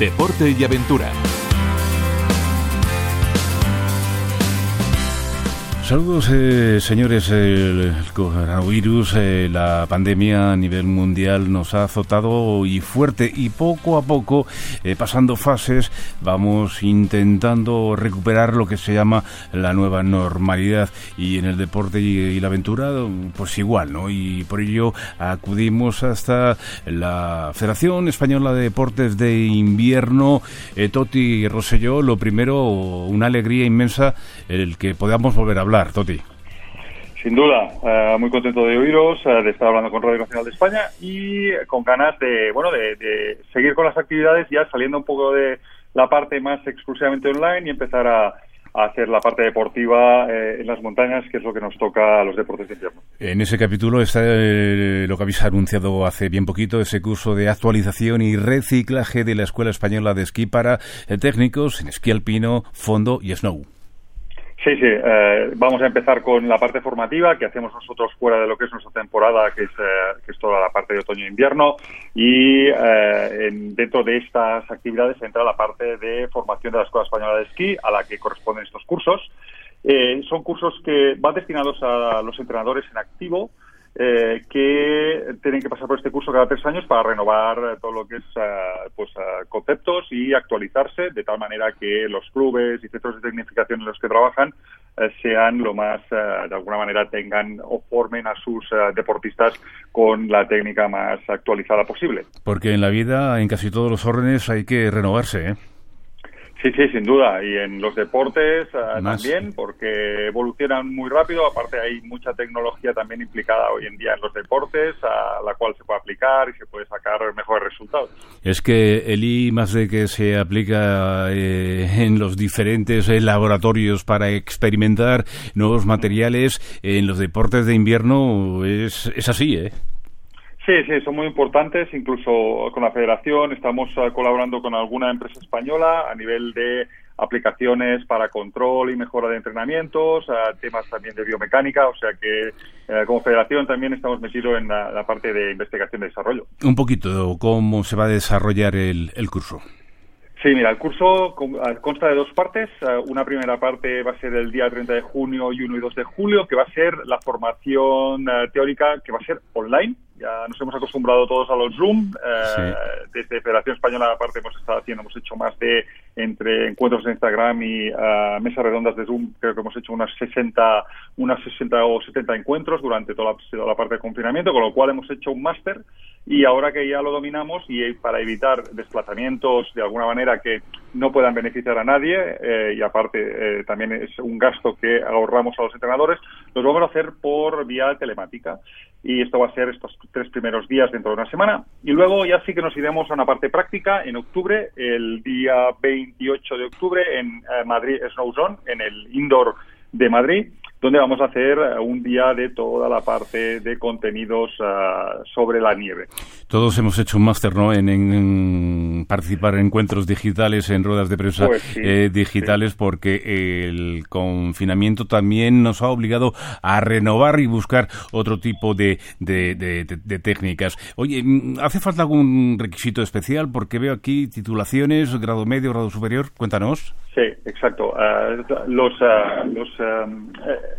deporte y aventura. Saludos, eh, señores. El coronavirus, eh, la pandemia a nivel mundial nos ha azotado y fuerte y poco a poco, eh, pasando fases, vamos intentando recuperar lo que se llama la nueva normalidad. Y en el deporte y, la aventura, pues igual, ¿no? Y por ello acudimos hasta la Federación Española de Deportes de Invierno, Toti Rosselló. Lo primero, una alegría inmensa el que podamos volver a hablar Toti. Sin duda, eh, muy contento de oíros, eh, de estar hablando con Radio Nacional de España y con ganas de, bueno, de, seguir con las actividades ya saliendo un poco de la parte más exclusivamente online y empezar a, hacer la parte deportiva eh, en las montañas, que es lo que nos toca a los deportes de invierno. En ese capítulo está lo que habéis anunciado hace bien poquito, ese curso de actualización y reciclaje de la Escuela Española de Esquí para técnicos en esquí alpino, fondo y snow. Sí, sí. Eh, vamos a empezar con la parte formativa que hacemos nosotros fuera de lo que es nuestra temporada, que es, eh, toda la parte de otoño e. Y eh, dentro de estas actividades entra la parte de formación de la Escuela Española de Esquí, a la que corresponden estos cursos. son cursos que van destinados a los entrenadores en activo, eh, que tienen que pasar por este curso cada tres años para renovar todo lo que es eh, pues eh, conceptos y actualizarse de tal manera que los clubes y centros de tecnificación en los que trabajan sean lo más de alguna manera tengan o formen a sus deportistas con la técnica más actualizada posible. Porque en la vida, en casi todos los órdenes, hay que renovarse, ¿eh? Sí, sí, sin duda. Y en los deportes eh, también, porque evolucionan muy rápido. Aparte, hay mucha tecnología también implicada hoy en día en los deportes, a la cual se puede aplicar y se puede sacar mejores resultados. Es que el I más de que se aplica eh, en los diferentes eh, laboratorios para experimentar nuevos materiales en los deportes de invierno es, es así, ¿eh? Sí, sí, son muy importantes. Incluso con la federación estamos eh, colaborando con alguna empresa española a nivel de aplicaciones para control y mejora de entrenamientos, temas también de biomecánica, o sea que eh, como federación también estamos metidos en la, parte de investigación y desarrollo. Un poquito, ¿cómo se va a desarrollar el, el curso? Sí, mira, el curso consta de dos partes. Eh, una primera parte va a ser el día 30 de junio y 1 y 2 de julio, que va a ser la formación teórica que va a ser online, ya nos hemos acostumbrado todos a los Zoom. Eh, desde Federación Española, aparte, hemos estado haciendo, hemos hecho más de entre encuentros de Instagram y uh, mesas redondas de Zoom. Creo que hemos hecho unas 60, unas 60 o 70 encuentros durante toda la, parte de confinamiento, con lo cual hemos hecho un máster. Y ahora que ya lo dominamos y para evitar desplazamientos de alguna manera que no puedan beneficiar a nadie, eh, y aparte eh, también es un gasto que ahorramos a los entrenadores, los vamos a hacer por vía telemática y esto va a ser estos tres primeros días dentro de una semana. Y luego ya sí que nos iremos a una parte práctica en octubre, el día 28 de octubre en eh, Madrid Snow Zone, en el indoor de Madrid donde vamos a hacer eh, un día de toda la parte de contenidos eh, sobre la nieve. Todos hemos hecho un máster ¿no? En, participar en encuentros digitales, en ruedas de prensa pues eh, digitales, porque el confinamiento también nos ha obligado a renovar y buscar otro tipo de, de, técnicas. Oye, ¿hace falta algún requisito especial? Porque veo aquí titulaciones, grado medio, grado superior. Cuéntanos. Sí, exacto. los los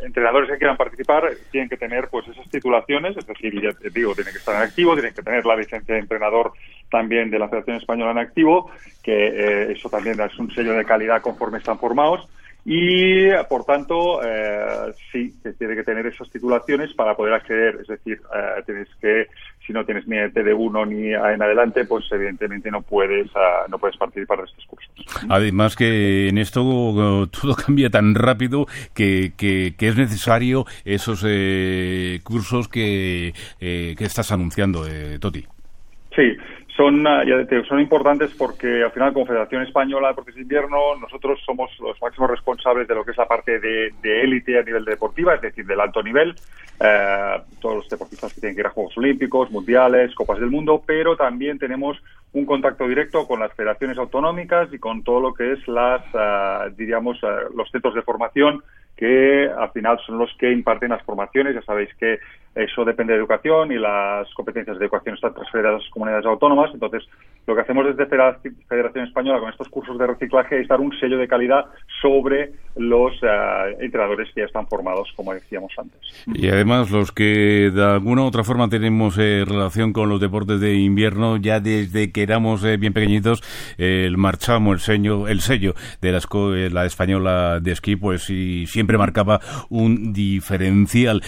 entrenadores que quieran participar tienen que tener pues esas titulaciones, es decir, ya te digo, tienen que estar en activo, tienen que tener la licencia de entrenador también de la Federación Española en activo, que eh, eso también es un sello de calidad conforme están formados y por tanto eh, sí que tiene que tener esas titulaciones para poder acceder es decir eh, tienes que si no tienes ni TD1 ni en adelante pues evidentemente no puedes ah, no puedes participar de estos cursos además que en esto todo cambia tan rápido que, que, es necesario esos eh, cursos que, que estás anunciando Toti sí son, ah, son importantes porque al final, como Federación Española de Deportes de Invierno, nosotros somos los máximos responsables de lo que es la parte de, élite a nivel deportiva, es decir, del alto nivel. Eh, todos tienen que ir a Juegos Olímpicos, Mundiales, Copas del Mundo, pero también tenemos un contacto directo con las federaciones autonómicas y con todo lo que es las, ah, diríamos, ah, los centros de formación que al final son los que imparten las formaciones. Ya sabéis que eso depende de educación y las competencias de educación están transferidas a las comunidades autónomas. Entonces, lo que hacemos desde Federación Española con estos cursos de reciclaje es dar un sello de calidad sobre los eh, entrenadores que ya están formados, como decíamos antes. Y además, los que de alguna u otra forma tenemos eh, relación con los deportes de invierno, ya desde que éramos eh, bien pequeñitos, el marchamo, el sello, el sello de la, la española de esquí, pues y siempre marcaba un diferencial.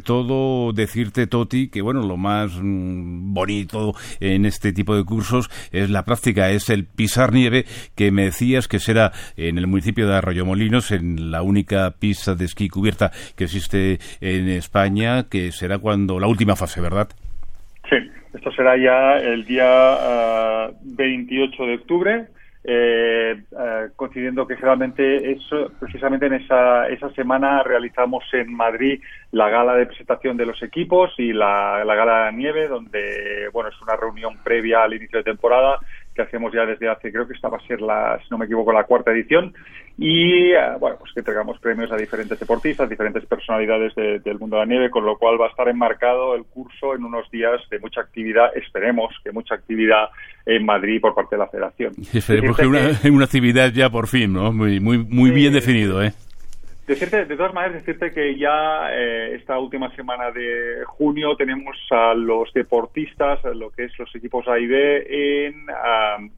Todo decirte, Toti, que bueno, lo más mm, bonito en este tipo de cursos es la práctica, es el pisar nieve que me decías que será en el municipio de Arroyomolinos, en la única pista de esquí cubierta que existe en España, que será cuando la última fase, ¿verdad? Sí, esto será ya el día 28 ah, de octubre. Eh, eh, coincidiendo que generalmente eso, precisamente en esa, esa semana realizamos en Madrid la gala de presentación de los equipos y la, la gala de nieve, donde bueno es una reunión previa al inicio de temporada que hacemos ya desde hace, creo que esta va a ser la, si no me equivoco, la cuarta edición. Y eh, bueno, pues que entregamos premios a diferentes deportistas, diferentes personalidades del mundo de la nieve, con lo cual va a estar enmarcado el curso en unos días de mucha actividad, esperemos que mucha actividad en Madrid por parte de la Federación. Esperemos que una, una actividad ya por fin, ¿no? Muy, muy, muy bien definido, ¿eh? Decirte, de todas maneras, decirte que ya eh, esta última semana de junio tenemos a los deportistas, lo que es los equipos A y B, en,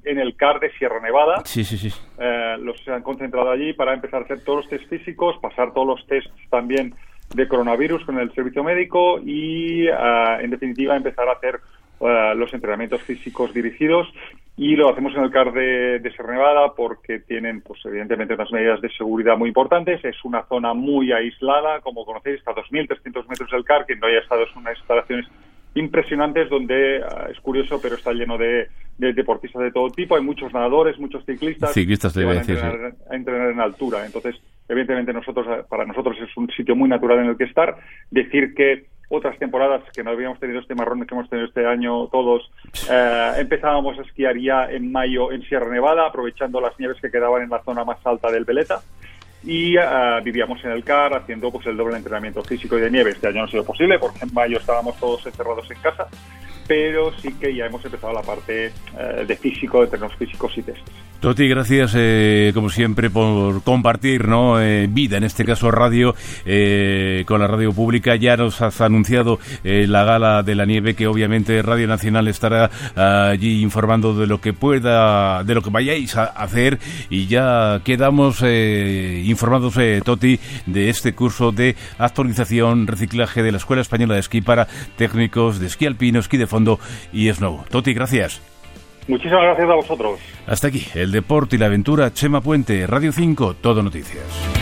en el CAR de Sierra Nevada. Sí, sí, sí. Eh, los se han concentrado allí para empezar a hacer todos los test físicos, pasar todos los tests también de coronavirus con el servicio médico y, ah, en definitiva, empezar a hacer ah, los entrenamientos físicos dirigidos y lo hacemos en el CAR de, de Nevada porque tienen, pues evidentemente, unas medidas de seguridad muy importantes. Es una zona muy aislada, como conocéis, está a 2.300 metros del CAR, que no haya estado en unas instalaciones impresionantes donde ah, es curioso, pero está lleno de, deportistas de todo tipo. Hay muchos nadadores, muchos ciclistas, ciclistas que van a entrenar, a entrenar en altura. Entonces, evidentemente, nosotros para nosotros es un sitio muy natural en el que estar. Decir que otras temporadas que no habíamos tenido este marrón que hemos tenido este año todos, eh, empezábamos a esquiar ya en mayo en Sierra Nevada, aprovechando las nieves que quedaban en la zona más alta del Veleta. Y eh, vivíamos en el CAR haciendo pues el doble entrenamiento físico y de nieve. Este año no ha sido posible porque en mayo estábamos todos encerrados en casa, pero sí que ya hemos empezado la parte eh, de físico, de entrenos físicos y test. Toti, gracias eh, como siempre por compartir ¿no? Eh, vida, en este caso radio, eh, con la radio pública. Ya nos has anunciado la gala de la nieve que obviamente Radio Nacional estará allí informando de lo que pueda, de lo que vayáis a hacer y ya quedamos informados, Toti, de este curso de actualización, reciclaje de la Escuela Española de Esquí para técnicos de esquí alpino, esquí de fondo y snow. Toti, gracias. Muchísimas gracias a vosotros. Hasta aquí, el deporte y la aventura, Chema Puente, Radio 5, Todo Noticias.